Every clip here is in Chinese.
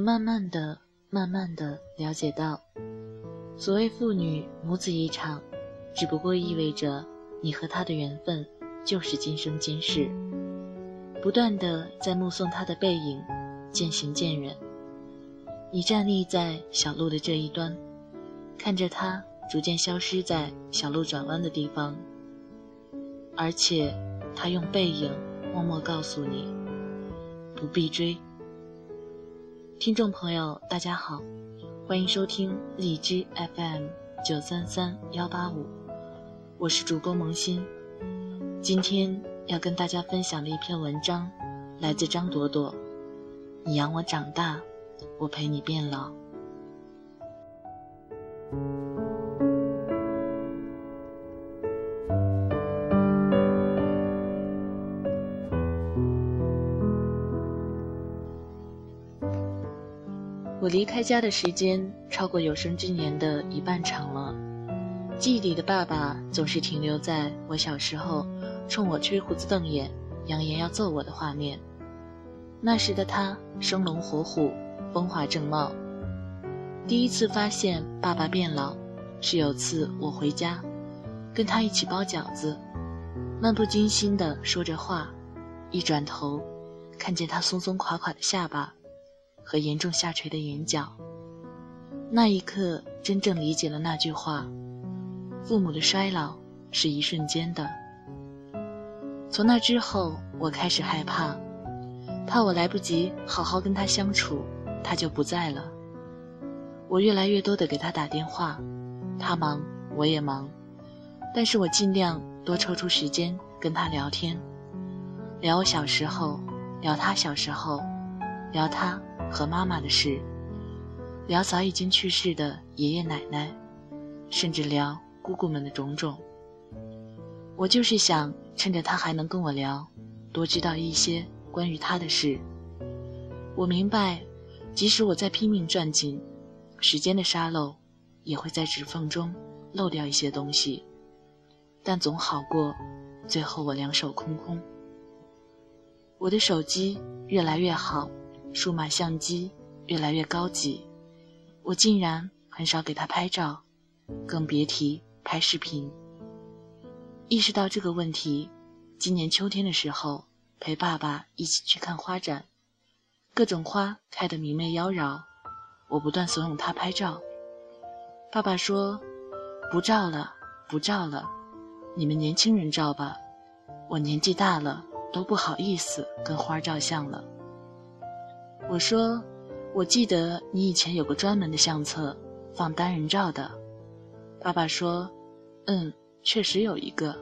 慢慢的、慢慢的了解到，所谓父女母子一场，只不过意味着你和他的缘分就是今生今世。不断的在目送他的背影渐行渐远。你站立在小路的这一端，看着他逐渐消失在小路转弯的地方，而且他用背影默默告诉你：不必追。听众朋友，大家好，欢迎收听荔枝 FM 九三三幺八五，我是主播萌新。今天要跟大家分享的一篇文章，来自张朵朵。你养我长大，我陪你变老。我离开家的时间超过有生之年的一半长了。记忆里的爸爸总是停留在我小时候，冲我吹胡子瞪眼，扬言要揍我的画面。那时的他生龙活虎，风华正茂。第一次发现爸爸变老，是有次我回家，跟他一起包饺子，漫不经心地说着话，一转头，看见他松松垮垮的下巴。和严重下垂的眼角，那一刻真正理解了那句话：父母的衰老是一瞬间的。从那之后，我开始害怕，怕我来不及好好跟他相处，他就不在了。我越来越多的给他打电话，他忙我也忙，但是我尽量多抽出时间跟他聊天，聊我小时候，聊他小时候，聊他。和妈妈的事，聊早已经去世的爷爷奶奶，甚至聊姑姑们的种种。我就是想趁着他还能跟我聊，多知道一些关于他的事。我明白，即使我在拼命攥紧，时间的沙漏也会在指缝中漏掉一些东西，但总好过最后我两手空空。我的手机越来越好。数码相机越来越高级，我竟然很少给他拍照，更别提拍视频。意识到这个问题，今年秋天的时候，陪爸爸一起去看花展，各种花开得明媚妖娆，我不断怂恿他拍照。爸爸说：“不照了，不照了，你们年轻人照吧，我年纪大了都不好意思跟花照相了。”我说：“我记得你以前有个专门的相册，放单人照的。”爸爸说：“嗯，确实有一个。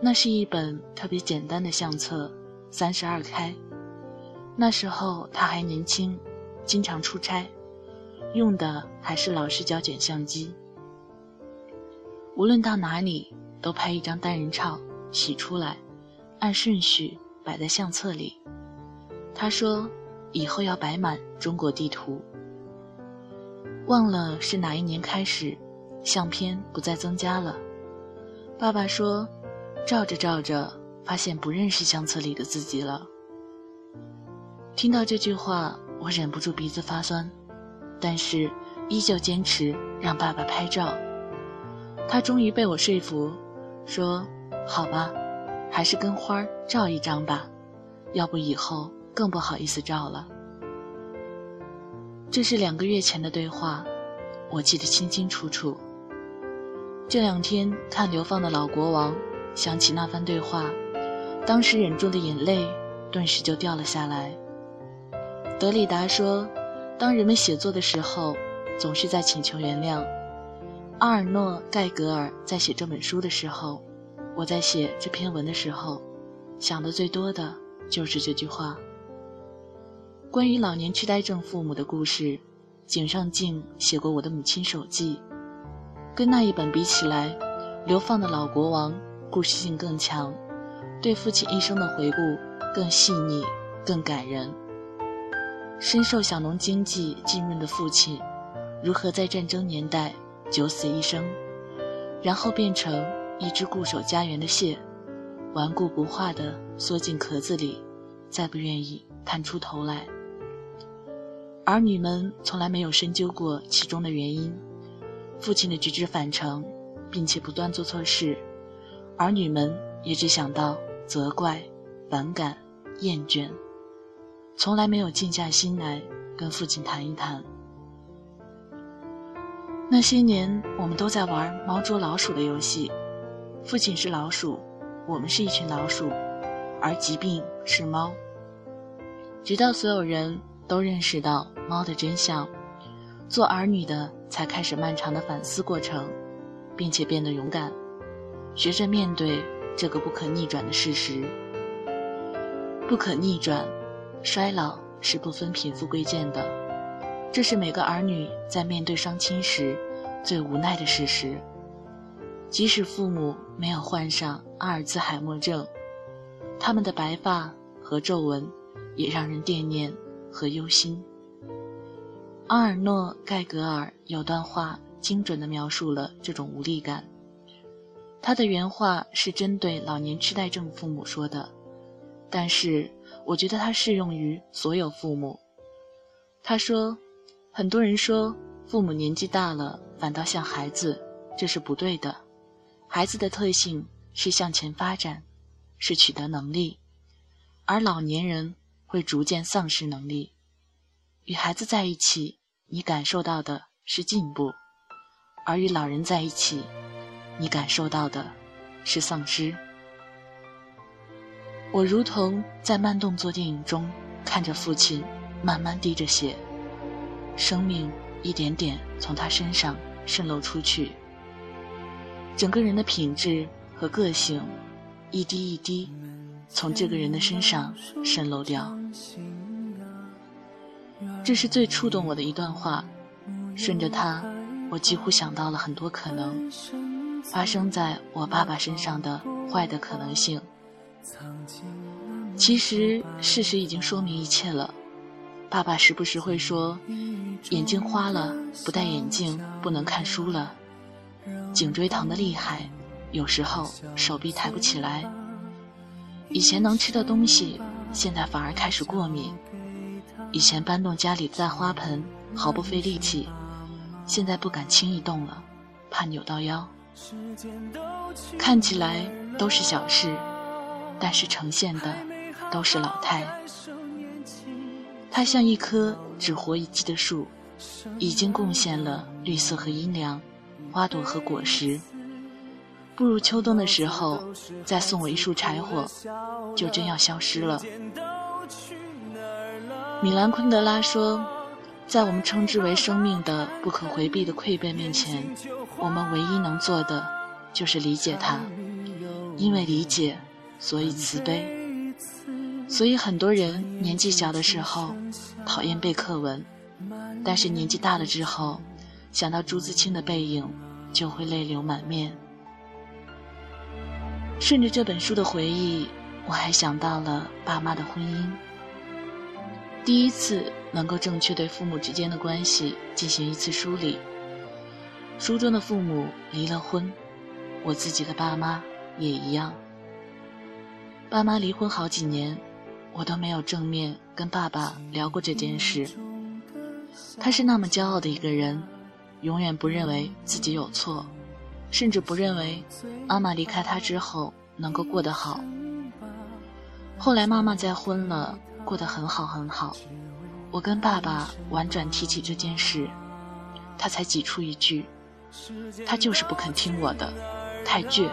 那是一本特别简单的相册，三十二开。那时候他还年轻，经常出差，用的还是老式胶卷相机。无论到哪里，都拍一张单人照，洗出来，按顺序摆在相册里。”他说。以后要摆满中国地图。忘了是哪一年开始，相片不再增加了。爸爸说，照着照着，发现不认识相册里的自己了。听到这句话，我忍不住鼻子发酸，但是依旧坚持让爸爸拍照。他终于被我说服，说：“好吧，还是跟花儿照一张吧，要不以后……”更不好意思照了。这是两个月前的对话，我记得清清楚楚。这两天看流放的老国王，想起那番对话，当时忍住的眼泪顿时就掉了下来。德里达说：“当人们写作的时候，总是在请求原谅。”阿尔诺·盖格尔在写这本书的时候，我在写这篇文的时候，想的最多的就是这句话。关于老年痴呆症父母的故事，井上靖写过《我的母亲手记》，跟那一本比起来，《流放的老国王》故事性更强，对父亲一生的回顾更细腻、更感人。深受小农经济浸润的父亲，如何在战争年代九死一生，然后变成一只固守家园的蟹，顽固不化地缩进壳子里，再不愿意探出头来。儿女们从来没有深究过其中的原因。父亲的举止反常，并且不断做错事，儿女们也只想到责怪、反感、厌倦，从来没有静下心来跟父亲谈一谈。那些年，我们都在玩猫捉老鼠的游戏，父亲是老鼠，我们是一群老鼠，而疾病是猫。直到所有人都认识到猫的真相，做儿女的才开始漫长的反思过程，并且变得勇敢，学着面对这个不可逆转的事实。不可逆转，衰老是不分贫富贵贱的。这是每个儿女在面对双亲时最无奈的事实。即使父母没有患上阿尔兹海默症，他们的白发和皱纹也让人惦念和忧心。阿尔诺·盖格尔有段话精准地描述了这种无力感。他的原话是针对老年痴呆症父母说的，但是我觉得它适用于所有父母。他说。很多人说，父母年纪大了反倒像孩子，这是不对的。孩子的特性是向前发展，是取得能力，而老年人会逐渐丧失能力。与孩子在一起，你感受到的是进步；而与老人在一起，你感受到的是丧失。我如同在慢动作电影中看着父亲慢慢滴着血。生命一点点从他身上渗漏出去，整个人的品质和个性，一滴一滴从这个人的身上渗漏掉。这是最触动我的一段话，顺着它，我几乎想到了很多可能发生在我爸爸身上的坏的可能性。其实事实已经说明一切了。爸爸时不时会说：“眼睛花了，不戴眼镜不能看书了。”颈椎疼得厉害，有时候手臂抬不起来。以前能吃的东西，现在反而开始过敏。以前搬动家里的大花盆毫不费力气，现在不敢轻易动了，怕扭到腰。看起来都是小事，但是呈现的都是老态。它像一棵只活一季的树，已经贡献了绿色和阴凉，花朵和果实。步入秋冬的时候，再送我一束柴火，就真要消失了。米兰昆德拉说，在我们称之为生命的不可回避的溃败面前，我们唯一能做的就是理解它，因为理解，所以慈悲。所以很多人年纪小的时候讨厌背课文，但是年纪大了之后，想到朱自清的背影，就会泪流满面。顺着这本书的回忆，我还想到了爸妈的婚姻。第一次能够正确对父母之间的关系进行一次梳理。书中的父母离了婚，我自己的爸妈也一样。爸妈离婚好几年。我都没有正面跟爸爸聊过这件事。他是那么骄傲的一个人，永远不认为自己有错，甚至不认为妈妈离开他之后能够过得好。后来妈妈再婚了，过得很好很好。我跟爸爸婉转提起这件事，他才挤出一句：“他就是不肯听我的，太倔。”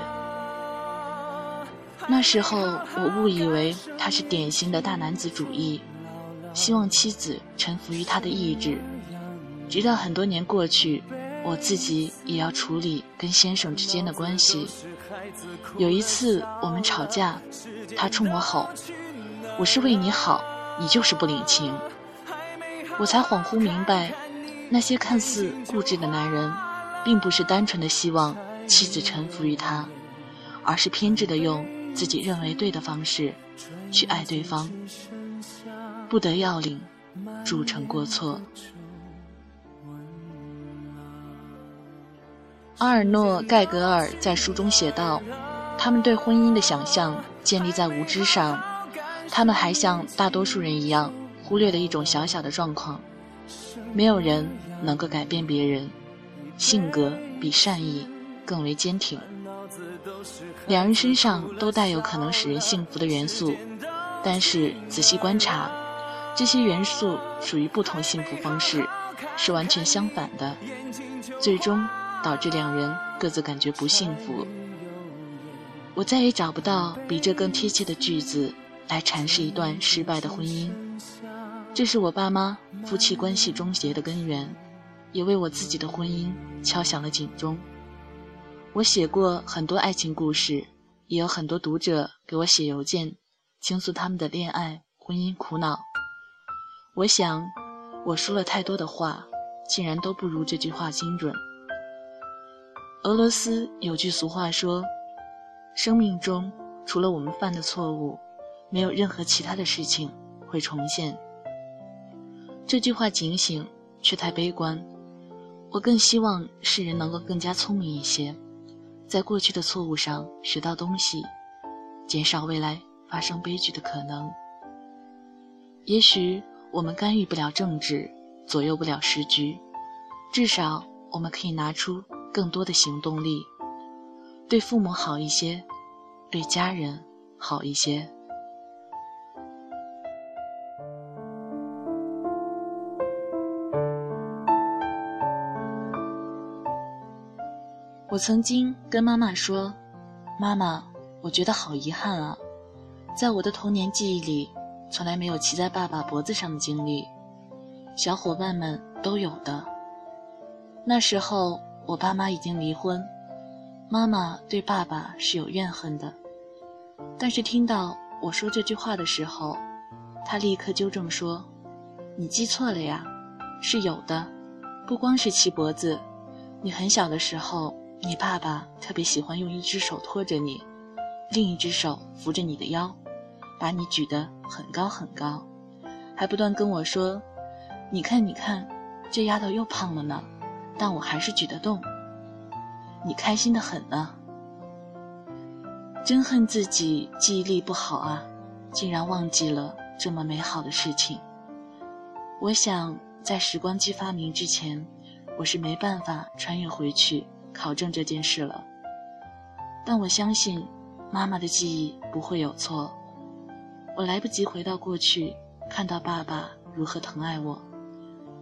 那时候我误以为他是典型的大男子主义，希望妻子臣服于他的意志。直到很多年过去，我自己也要处理跟先生之间的关系。有一次我们吵架，他冲我吼：“我是为你好，你就是不领情。”我才恍惚明白，那些看似固执的男人，并不是单纯的希望妻子臣服于他，而是偏执的用。自己认为对的方式去爱对方，不得要领，铸成过错。阿尔诺·盖格尔在书中写道：“他们对婚姻的想象建立在无知上，他们还像大多数人一样忽略了一种小小的状况，没有人能够改变别人，性格比善意更为坚挺。两人身上都带有可能使人幸福的元素，但是仔细观察，这些元素属于不同幸福方式，是完全相反的，最终导致两人各自感觉不幸福。我再也找不到比这更贴切的句子来阐释一段失败的婚姻。这是我爸妈夫妻关系终结的根源，也为我自己的婚姻敲响了警钟。我写过很多爱情故事，也有很多读者给我写邮件，倾诉他们的恋爱、婚姻苦恼。我想，我说了太多的话，竟然都不如这句话精准。俄罗斯有句俗话说。生命中除了我们犯的错误，没有任何其他的事情会重现。这句话警醒，却太悲观。我更希望世人能够更加聪明一些，在过去的错误上学到东西，减少未来发生悲剧的可能。也许我们干预不了政治，左右不了时局，至少我们可以拿出更多的行动力。对父母好一些，对家人好一些。我曾经跟妈妈说：“妈妈，我觉得好遗憾啊，在我的童年记忆里，从来没有骑在爸爸脖子上的经历，小伙伴们都有的。那时候我爸妈已经离婚。”妈妈对爸爸是有怨恨的，但是听到我说这句话的时候，他立刻纠正说：“你记错了呀，是有的，不光是骑脖子。你很小的时候，你爸爸特别喜欢用一只手托着你，另一只手扶着你的腰，把你举得很高很高，还不断跟我说：‘你看，你看，这丫头又胖了呢，但我还是举得动。’”你开心的很呢，真恨自己记忆力不好啊，竟然忘记了这么美好的事情。我想在时光机发明之前，我是没办法穿越回去考证这件事了。但我相信，妈妈的记忆不会有错。我来不及回到过去，看到爸爸如何疼爱我，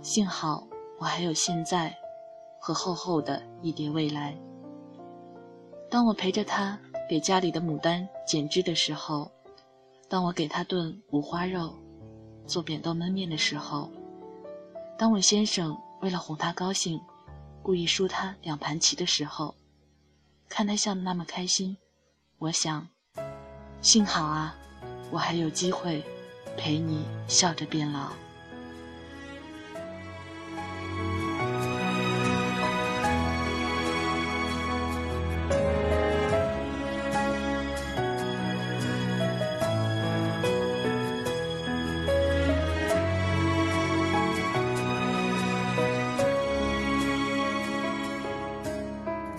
幸好我还有现在，和厚厚的一叠未来。当我陪着他给家里的牡丹剪枝的时候，当我给他炖五花肉、做扁豆焖面的时候，当我先生为了哄他高兴，故意输他两盘棋的时候，看他笑得那么开心，我想，幸好啊，我还有机会陪你笑着变老。